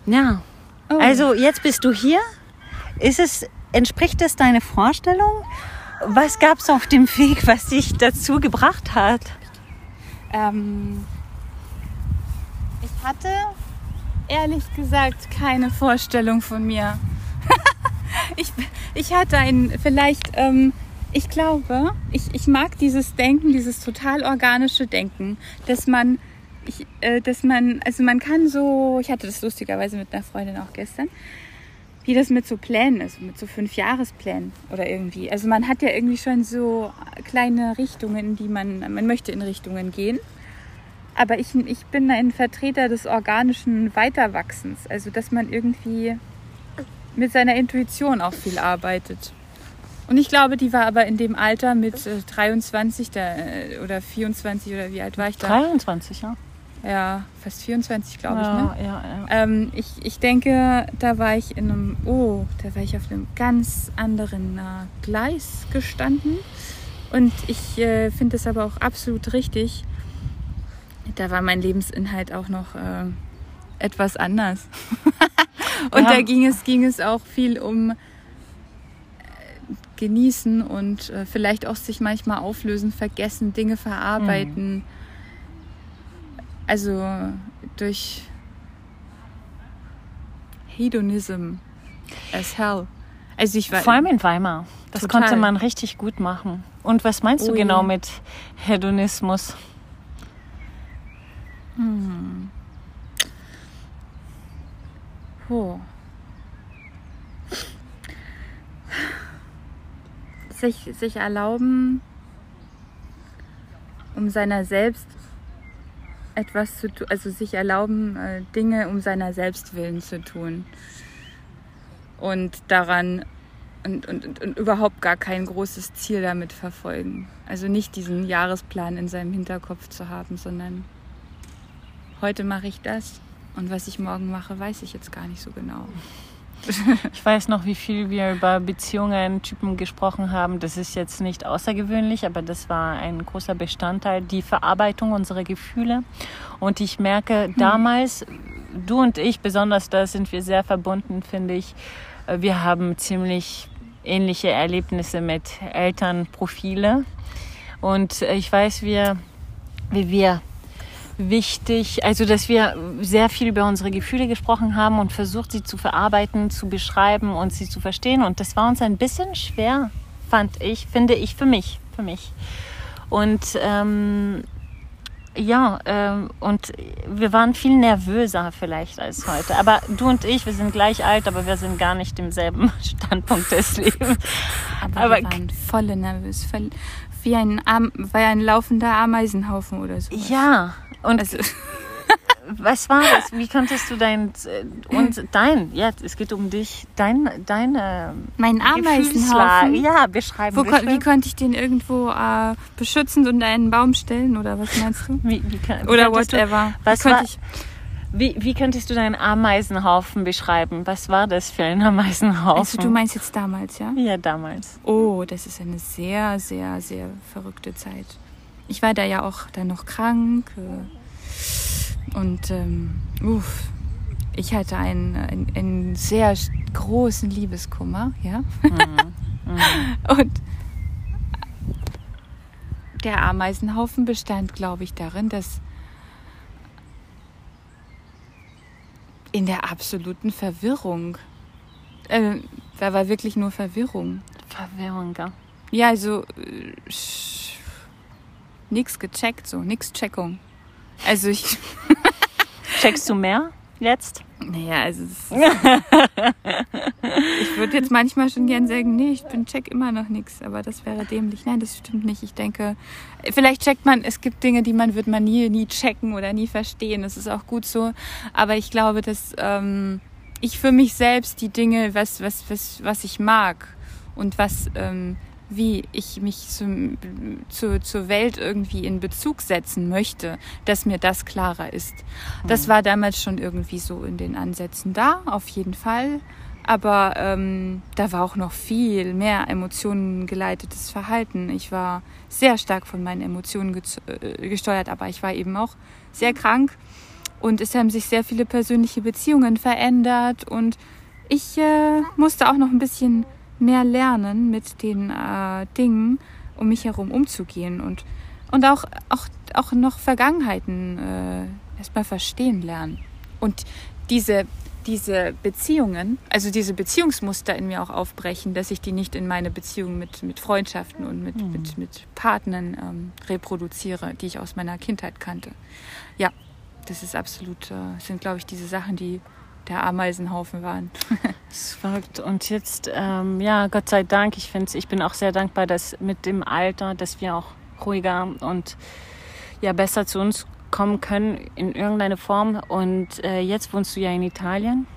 ja. Oh. Also jetzt bist du hier. Ist es, entspricht es deiner Vorstellung? Was gab es auf dem Weg, was dich dazu gebracht hat? Ähm, ich hatte ehrlich gesagt keine Vorstellung von mir. *laughs* ich, ich hatte ein, vielleicht, ähm, ich glaube, ich, ich mag dieses Denken, dieses total organische Denken, dass man, ich, äh, dass man, also man kann so, ich hatte das lustigerweise mit einer Freundin auch gestern, wie das mit so Plänen ist, mit so fünf Jahresplänen oder irgendwie. Also man hat ja irgendwie schon so kleine Richtungen, die man, man möchte in Richtungen gehen. Aber ich, ich bin ein Vertreter des organischen Weiterwachsens. Also dass man irgendwie mit seiner Intuition auch viel arbeitet. Und ich glaube, die war aber in dem Alter mit äh, 23 da, äh, oder 24 oder wie alt war ich da? 23, ja. Ja, fast 24, glaube ich. ja, Ne? ja, ja. Ähm, ich, ich denke, da war ich in einem, oh, da war ich auf einem ganz anderen äh, Gleis gestanden. Und ich äh, finde es aber auch absolut richtig. Da war mein Lebensinhalt auch noch äh, etwas anders. *laughs* und Ja. da ging es, ging es auch viel um äh, Genießen und äh, vielleicht auch sich manchmal auflösen, vergessen, Dinge verarbeiten. Also durch Hedonism as hell. Also ich war Vor allem in Weimar. Das Total. konnte man richtig gut machen. Und was meinst du Oh genau ja. mit Hedonismus? Oh. Sich, sich erlauben, um seiner selbst etwas zu tun, also sich erlauben, äh, Dinge um seiner selbst willen zu tun. Und daran und, und, und, und überhaupt gar kein großes Ziel damit verfolgen. Also nicht diesen Jahresplan in seinem Hinterkopf zu haben, sondern heute mache ich das und was ich morgen mache, weiß ich jetzt gar nicht so genau. Ich weiß noch, wie viel wir über Beziehungen, Typen gesprochen haben. Das ist jetzt nicht außergewöhnlich, aber das war ein großer Bestandteil, die Verarbeitung unserer Gefühle. Und ich merke damals, du und ich, besonders da sind wir sehr verbunden, finde ich. Wir haben ziemlich ähnliche Erlebnisse mit Elternprofile. Und ich weiß, wir, wie wir wichtig, also dass wir sehr viel über unsere Gefühle gesprochen haben und versucht, sie zu verarbeiten, zu beschreiben und sie zu verstehen. Und das war uns ein bisschen schwer, fand ich, finde ich für mich, für mich. Und ähm, ja, ähm, und wir waren viel nervöser vielleicht als heute. Aber du und ich, wir sind gleich alt, aber wir sind gar nicht im selben *laughs* Standpunkt des Lebens. Aber, aber wir waren voll nervös, voll, wie ein, Am wie ein laufender Ameisenhaufen oder so. Ja, und also. *laughs* was war das? Wie konntest du dein und dein, ja, es geht um dich, dein, deine mein Ameisenhaufen, ja, beschreiben. Wo, wie konnte ich den irgendwo äh, beschützend unter einen Baum stellen oder was meinst du? *laughs* Wie, wie kann, oder whatever. Du, was war, ich, wie, wie könntest du deinen Ameisenhaufen beschreiben? Was war das für ein Ameisenhaufen? Also du meinst jetzt damals, ja? Ja, damals. Oh, das ist eine sehr, sehr, sehr verrückte Zeit. Ich war da ja auch dann noch krank. Äh, und ähm, uff, ich hatte einen, einen, einen, sehr großen Liebeskummer, ja. Mhm. *laughs* Mhm. Und der Ameisenhaufen bestand, glaube ich, darin, dass in der absoluten Verwirrung. Äh, da war wirklich nur Verwirrung. Verwirrung, ja. Ja, also äh, nichts gecheckt, so, nix Checkung. Also ich. *laughs* Checkst du mehr jetzt? Naja, also *laughs* ich würde jetzt manchmal schon gern sagen, nee, ich bin check immer noch nichts, aber das wäre dämlich. Nein, das stimmt nicht. Ich denke, vielleicht checkt man, es gibt Dinge, die man wird man nie, nie checken oder nie verstehen. Das ist auch gut so. Aber ich glaube, dass ähm, ich für mich selbst die Dinge, was, was, was, was ich mag und was ähm, wie ich mich zum, zu, zur Welt irgendwie in Bezug setzen möchte, dass mir das klarer ist. Das mhm. war damals schon irgendwie so in den Ansätzen da, auf jeden Fall. Aber ähm, da war auch noch viel mehr Emotionen geleitetes Verhalten. Ich war sehr stark von meinen Emotionen äh, gesteuert, aber ich war eben auch sehr krank und es haben sich sehr viele persönliche Beziehungen verändert und ich äh, musste auch noch ein bisschen mehr lernen, mit den äh, Dingen um mich herum umzugehen und, und auch, auch, auch noch Vergangenheiten äh, erstmal verstehen lernen. Und diese, diese Beziehungen, also diese Beziehungsmuster in mir auch aufbrechen, dass ich die nicht in meine Beziehungen mit, mit Freundschaften und mit, mhm. mit, mit Partnern ähm, reproduziere, die ich aus meiner Kindheit kannte. Ja, das ist absolut, äh, sind glaube ich diese Sachen, die der Ameisenhaufen waren. *laughs* das ist verrückt. Und jetzt, ähm, ja, Gott sei Dank, ich finde ich bin auch sehr dankbar, dass mit dem Alter, dass wir auch ruhiger und ja besser zu uns kommen können in irgendeiner Form. Und äh, jetzt wohnst du ja in Italien.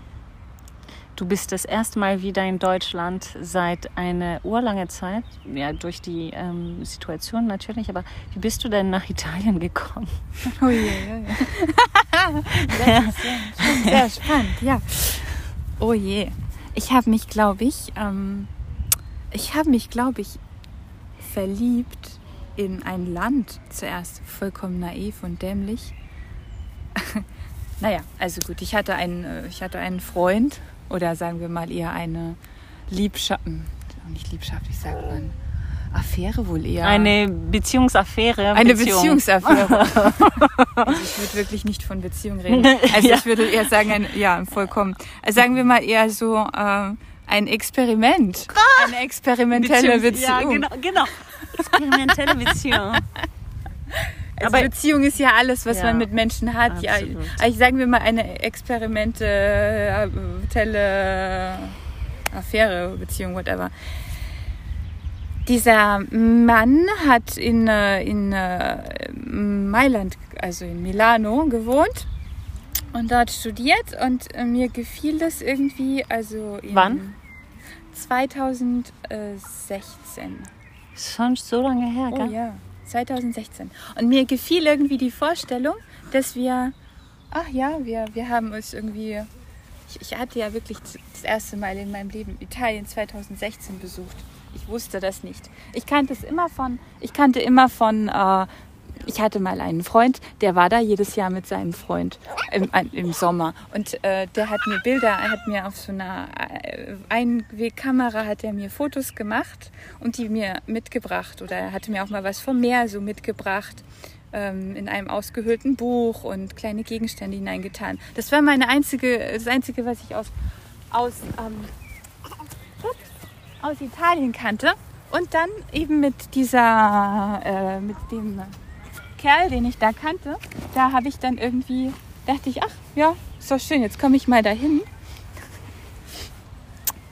Du bist das erste Mal wieder in Deutschland seit einer urlange Zeit, ja, durch die ähm, Situation natürlich, aber wie bist du denn nach Italien gekommen? Oh je, oh *laughs* ist sehr, sehr spannend, ja. Oh je. Ich habe mich, glaube ich, ähm, ich habe mich, glaube ich, verliebt in ein Land zuerst, vollkommen naiv und dämlich. *laughs* naja, also gut, ich hatte einen, äh, ich hatte einen Freund oder sagen wir mal eher eine Liebschaft, hm, nicht Liebschaft, wie sagt man? Affäre wohl eher. Eine Beziehungsaffäre. Eine Beziehung. Beziehungsaffäre. *laughs* also ich würde wirklich nicht von Beziehung reden. Also ja. ich würde eher sagen, ein, ja, vollkommen. Also sagen wir mal eher so äh, ein Experiment. Ah, eine experimentelle Beziehung. Ja, genau, genau. Experimentelle Beziehung. *laughs* Also aber Beziehung ist ja alles, was ja, man mit Menschen hat. Ja, also sagen wir mal eine experimentelle Affäre, Beziehung, whatever. Dieser Mann hat in, äh, in äh, Mailand, also in Milano, gewohnt und dort studiert und äh, mir gefiel das irgendwie, also Wann? 2016. Schon so lange her, gell? Oh ja. 2016. Und mir gefiel irgendwie die Vorstellung, dass wir, ach ja, wir, wir haben uns irgendwie, ich, ich hatte ja wirklich das erste Mal in meinem Leben Italien 2016 besucht. Ich wusste das nicht. Ich kannte es immer von, ich kannte immer von äh, ich hatte mal einen Freund, der war da jedes Jahr mit seinem Freund im, im Sommer. Und äh, der hat mir Bilder, er hat mir auf so einer äh, Einwegkamera hat er mir Fotos gemacht und die mir mitgebracht. Oder er hatte mir auch mal was vom Meer so mitgebracht. ähm, in einem ausgehöhlten Buch und kleine Gegenstände hineingetan. Das war meine einzige, das Einzige, was ich aus, aus, ähm, aus Italien kannte. Und dann eben mit dieser, äh, mit dem Kerl, den ich da kannte, da habe ich dann irgendwie, dachte ich, ach ja, ist doch schön, jetzt komme ich mal dahin.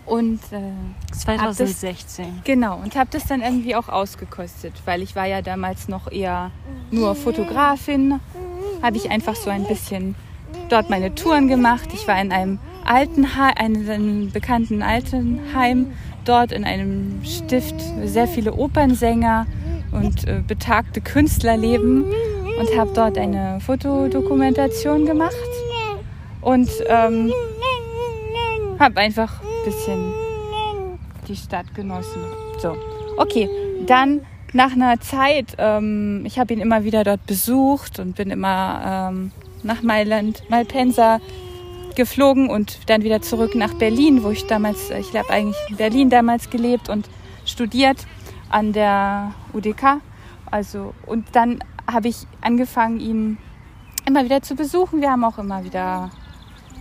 Und äh, 2016. Das, genau, und habe das dann irgendwie auch ausgekostet, weil ich war ja damals noch eher nur Fotografin. Habe ich einfach so ein bisschen dort meine Touren gemacht. Ich war in einem Altenheim, einem bekannten Altenheim, dort in einem Stift sehr viele Opernsänger und äh, betagte Künstler leben und habe dort eine Fotodokumentation gemacht und ähm, habe einfach ein bisschen die Stadt genossen. So, okay, dann nach einer Zeit, ähm, ich habe ihn immer wieder dort besucht und bin immer ähm, nach Mailand, Malpensa geflogen und dann wieder zurück nach Berlin, wo ich damals, ich habe eigentlich in Berlin damals gelebt und studiert an der UDK. Also, und dann habe ich angefangen, ihn immer wieder zu besuchen. Wir haben auch immer wieder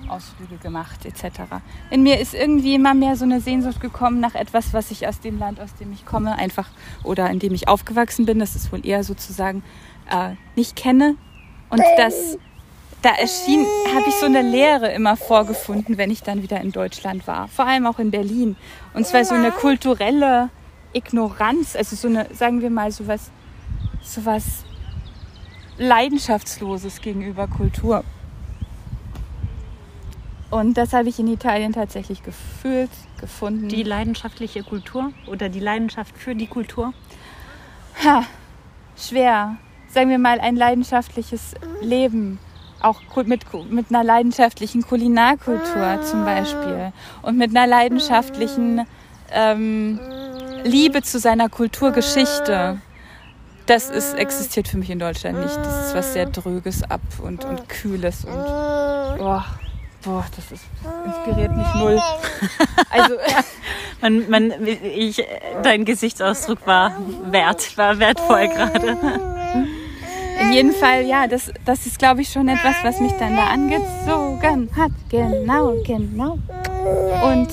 Ausflüge gemacht etc. In mir ist irgendwie immer mehr so eine Sehnsucht gekommen nach etwas, was ich aus dem Land, aus dem ich komme, einfach oder in dem ich aufgewachsen bin, das ist wohl eher sozusagen äh, nicht kenne. Und das, da erschien, habe ich so eine Leere immer vorgefunden, wenn ich dann wieder in Deutschland war. Vor allem auch in Berlin. Und zwar so eine kulturelle Ignoranz, also so eine, sagen wir mal, sowas, sowas Leidenschaftsloses gegenüber Kultur. Und das habe ich in Italien tatsächlich gefühlt, gefunden. Die leidenschaftliche Kultur oder die Leidenschaft für die Kultur? Ha, schwer. Sagen wir mal ein leidenschaftliches Leben. Auch mit, mit einer leidenschaftlichen Kulinarkultur zum Beispiel. Und mit einer leidenschaftlichen ähm, Liebe zu seiner Kulturgeschichte. Das ist, existiert für mich in Deutschland nicht. Das ist was sehr Dröges ab und, und Kühles und. Oh. Boah, das ist, inspiriert mich null. *laughs* Also, *laughs* man, man, ich, dein Gesichtsausdruck war wert, war wertvoll gerade. In jedem Fall, ja, das, das ist, glaube ich, schon etwas, was mich dann da angezogen hat. Genau, genau. Und,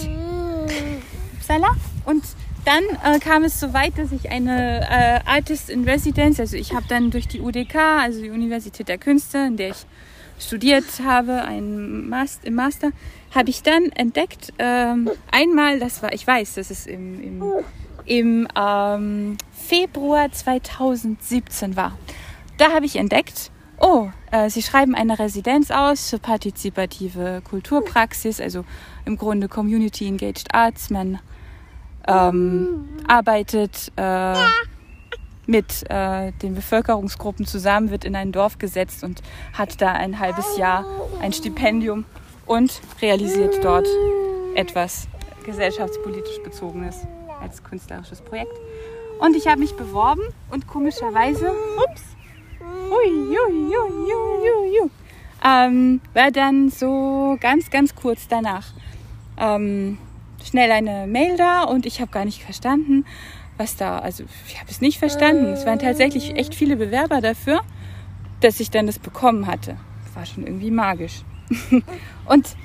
Salah. Und dann äh, kam es so weit, dass ich eine äh, Artist in Residence, also ich habe dann durch die UDK, also die Universität der Künste, in der ich studiert habe, ein Master, im Master, habe ich dann entdeckt, ähm, einmal, das war, ich weiß, das ist im, im, im ähm, Februar 2017 war. Da habe ich entdeckt, oh, äh, sie schreiben eine Residenz aus für partizipative Kulturpraxis, also im Grunde Community Engaged Arts. Man ähm, arbeitet äh, mit äh, den Bevölkerungsgruppen zusammen, wird in ein Dorf gesetzt und hat da ein halbes Jahr ein Stipendium und realisiert dort etwas gesellschaftspolitisch bezogenes als künstlerisches Projekt. Und ich habe mich beworben und komischerweise, ups, ui, ui, ui, ui, ui, ähm, war dann so ganz, ganz kurz danach ähm, schnell eine Mail da und ich habe gar nicht verstanden, was da, also ich habe es nicht verstanden. Es waren tatsächlich echt viele Bewerber dafür, dass ich dann das bekommen hatte. War schon irgendwie magisch. *laughs* und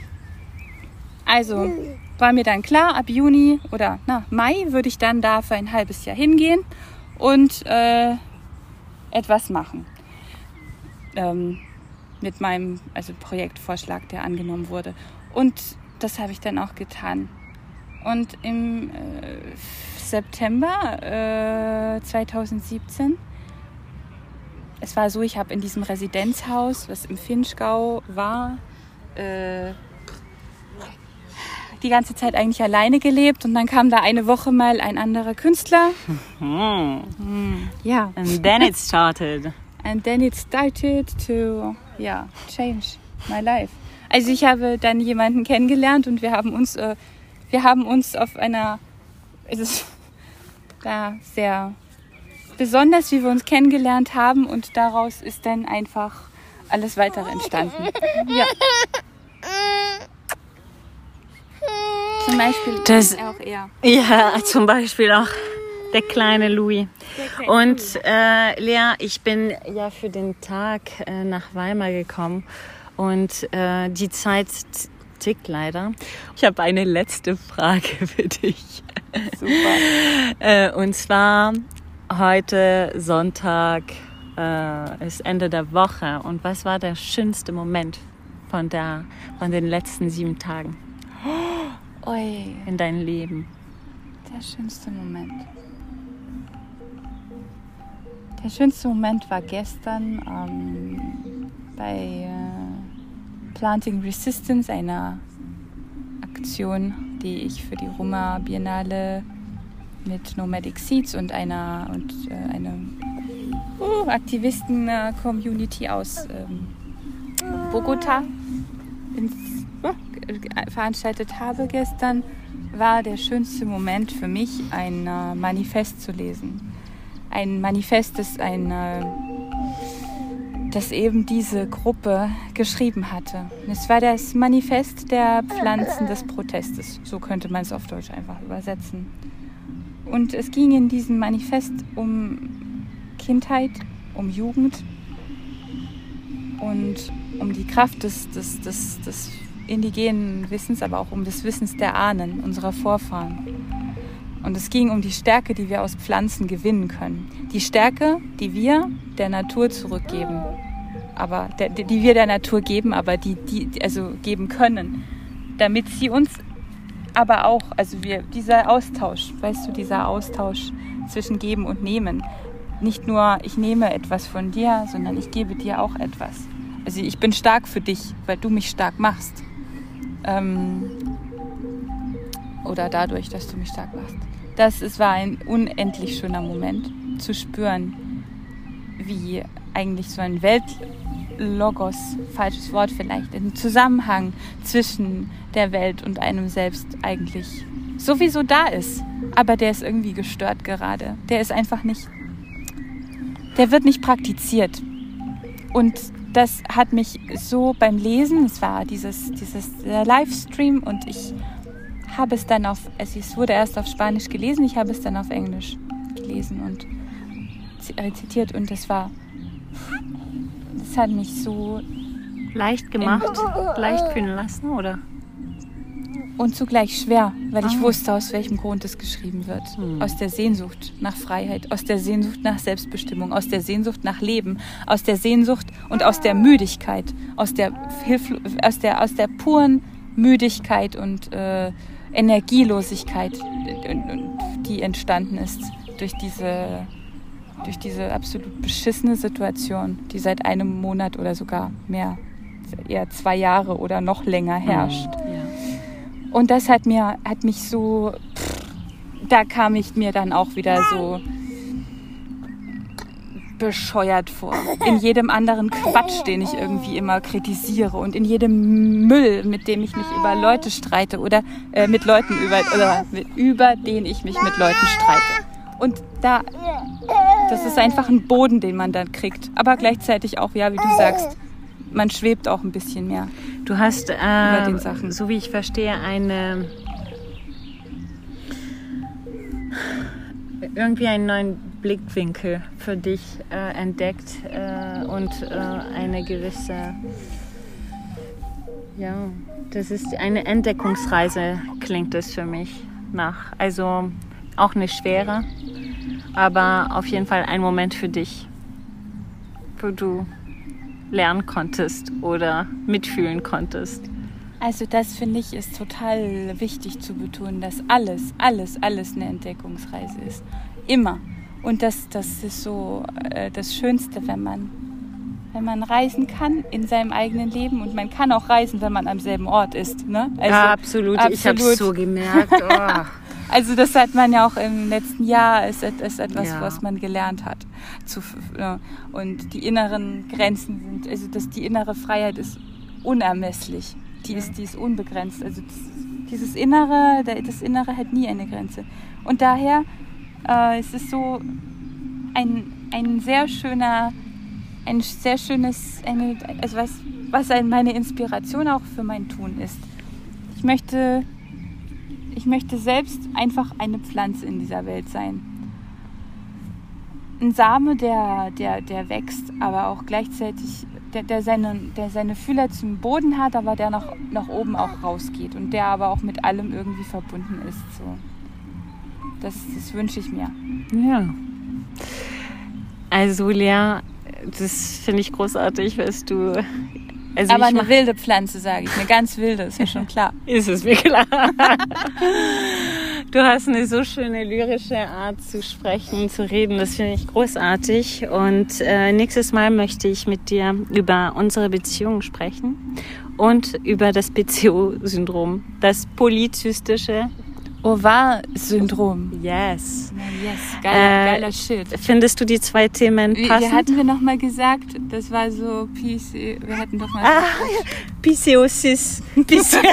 also war mir dann klar, ab Juni oder na, Mai würde ich dann da für ein halbes Jahr hingehen und äh, etwas machen. Ähm, mit meinem also Projektvorschlag, der angenommen wurde. Und das habe ich dann auch getan. Und im äh, September äh, 2017. Es war so, ich habe in diesem Residenzhaus, was im Finchgau war, äh, die ganze Zeit eigentlich alleine gelebt und dann kam da eine Woche mal ein anderer Künstler. Mm. Ja. And then it started. *laughs* And then it started to, yeah, change my life. Also ich habe dann jemanden kennengelernt und wir haben uns, äh, wir haben uns auf einer, es ist da sehr besonders, wie wir uns kennengelernt haben und daraus ist dann einfach alles weitere entstanden. Ja. Zum Beispiel das, auch er. Ja, zum Beispiel auch Der kleine Louis. Der kleine und äh, Lea, ich bin ja für den Tag äh, nach Weimar gekommen und äh, die Zeit tickt leider. Ich habe eine letzte Frage *laughs* für dich. Super. *laughs* äh, und zwar heute Sonntag äh, ist Ende der Woche. Und was war der schönste Moment von, der, von den letzten sieben Tagen *gasps* Oi. in deinem Leben? Der schönste Moment. Der schönste Moment war gestern ähm, bei äh, Planting Resistance, einer Aktion, die ich für die Roma Biennale mit Nomadic Seeds und einer und äh, einem uh, Aktivisten-Community aus ähm, Bogota ins, uh, veranstaltet habe gestern, war der schönste Moment für mich, ein äh, Manifest zu lesen. Ein Manifest, das, ein, äh, das eben diese Gruppe geschrieben hatte. Es war das Manifest der Pflanzen des Protestes. So könnte man es auf Deutsch einfach übersetzen. Und es ging in diesem Manifest um Kindheit, um Jugend und um die Kraft des, des, des, des indigenen Wissens, aber auch um des Wissens der Ahnen, unserer Vorfahren. Und es ging um die Stärke, die wir aus Pflanzen gewinnen können. Die Stärke, die wir der Natur zurückgeben, aber der, die wir der Natur geben, aber die, die also geben können, damit sie uns aber auch, also wir, dieser Austausch, weißt du, dieser Austausch zwischen Geben und Nehmen, nicht nur ich nehme etwas von dir, sondern ich gebe dir auch etwas. Also ich bin stark für dich, weil du mich stark machst. Ähm, oder dadurch, dass du mich stark machst. Das es war ein unendlich schöner Moment zu spüren, wie eigentlich so ein Weltlogos, falsches Wort vielleicht, ein Zusammenhang zwischen der Welt und einem selbst eigentlich sowieso da ist. Aber der ist irgendwie gestört gerade. Der ist einfach nicht der wird nicht praktiziert. Und das hat mich so beim Lesen, es war dieses, dieses Livestream und ich habe es dann auf, also es wurde erst auf Spanisch gelesen, ich habe es dann auf Englisch gelesen und rezitiert und das war, das hat mich so leicht gemacht, leicht fühlen lassen, oder? und zugleich schwer, weil ich ah. wusste, aus welchem Grund es geschrieben wird. Hm. Aus der Sehnsucht nach Freiheit, aus der Sehnsucht nach Selbstbestimmung, aus der Sehnsucht nach Leben, aus der Sehnsucht und aus der Müdigkeit, aus der, Hilflo aus der, aus der puren Müdigkeit und äh, Energielosigkeit, die entstanden ist durch diese, durch diese absolut beschissene Situation, die seit einem Monat oder sogar mehr, eher zwei Jahre oder noch länger herrscht. Hm. Ja. Und das hat mir, hat mich so, pff, da kam ich mir dann auch wieder so bescheuert vor. In jedem anderen Quatsch, den ich irgendwie immer kritisiere und in jedem Müll, mit dem ich mich über Leute streite oder äh, mit Leuten über, oder mit, über den ich mich mit Leuten streite. Und da, das ist einfach ein Boden, den man dann kriegt. Aber gleichzeitig auch, ja, wie du sagst, man schwebt auch ein bisschen mehr. Du hast, äh, so wie ich verstehe, eine irgendwie einen neuen Blickwinkel für dich äh, entdeckt äh, und äh, eine gewisse, ja, das ist eine Entdeckungsreise, klingt es für mich nach. Also auch eine schwere, aber auf jeden Fall ein Moment für dich, wo du lernen konntest oder mitfühlen konntest? Also das finde ich ist total wichtig zu betonen, dass alles, alles, alles eine Entdeckungsreise ist. Immer. Und das, das ist so äh, das Schönste, wenn man, wenn man reisen kann in seinem eigenen Leben. Und man kann auch reisen, wenn man am selben Ort ist. Ne? Also, ja, absolut. absolut. Ich habe es so gemerkt. Oh. *laughs* Also das hat man ja auch im letzten Jahr, ist, ist etwas, ja. was man gelernt hat. Zu, und die inneren Grenzen sind, also dass die innere Freiheit ist unermesslich. Die ist, die ist unbegrenzt. Also das, dieses Innere, das Innere hat nie eine Grenze. Und daher äh, ist es so ein, ein sehr schöner, ein sehr schönes, eine, also was, was meine Inspiration auch für mein Tun ist. Ich möchte ich möchte selbst einfach eine Pflanze in dieser Welt sein. ein Same, der, der, der wächst, aber auch gleichzeitig, der, der, seine, der seine Fühler zum Boden hat, aber der nach, nach oben auch rausgeht und der aber auch mit allem irgendwie verbunden ist. So. Das, das wünsche ich mir. Ja. Also Lea, das finde ich großartig, was du. Also aber eine wilde Pflanze, sage ich. Eine ganz wilde, ist mir schon klar. *laughs* Ist es mir klar. Du hast eine so schöne lyrische Art zu sprechen, zu reden. Das finde ich großartig. Und äh, nächstes Mal möchte ich mit dir über unsere Beziehung sprechen und über das PCO-Syndrom, das polyzystische Ovar-Syndrom. Yes. Yes, geiler, Äh, geiler Shit. Findest du die zwei Themen passend? hatten wir nochmal gesagt? Das war so PC. Wir hatten doch mal. Ah, PCOSIS. PC *laughs*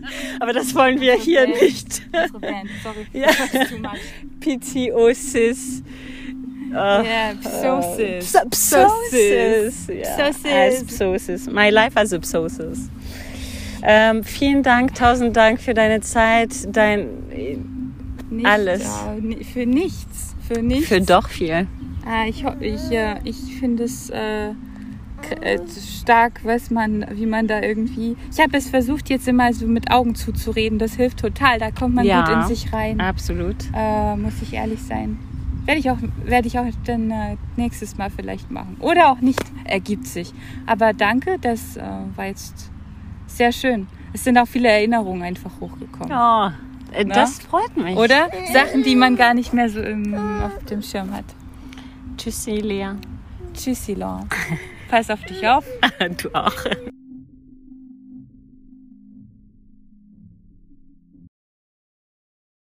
*laughs* Aber das wollen wir hier Band. nicht. Unsere Band, sorry. *laughs* Ja. PCOSIS. Ja, Psosis. Pso- Psosis. Als Psosis. My life as a Psosis. Ähm, vielen Dank, tausend Dank für deine Zeit, dein Nicht, Alles. Ja, ni- für nichts. Für nichts. für doch viel. Ah, ich ich, äh, ich finde es äh, äh, stark, was man, wie man da irgendwie. Ich habe es versucht, jetzt immer so mit Augen zuzureden. Das hilft total. Da kommt man Ja. gut in sich rein. Absolut. Äh, muss ich ehrlich sein. Werde ich auch, werde ich auch dann äh, nächstes Mal vielleicht machen. Oder auch nicht, ergibt sich. Aber danke, das äh, war jetzt sehr schön. Es sind auch viele Erinnerungen einfach hochgekommen. Oh, äh, das freut mich. Oder? Sachen, die man gar nicht mehr so im, auf dem Schirm hat. Tschüssi, Lea. Tschüssi, Laurent. Pass auf dich auf. *laughs* Du auch.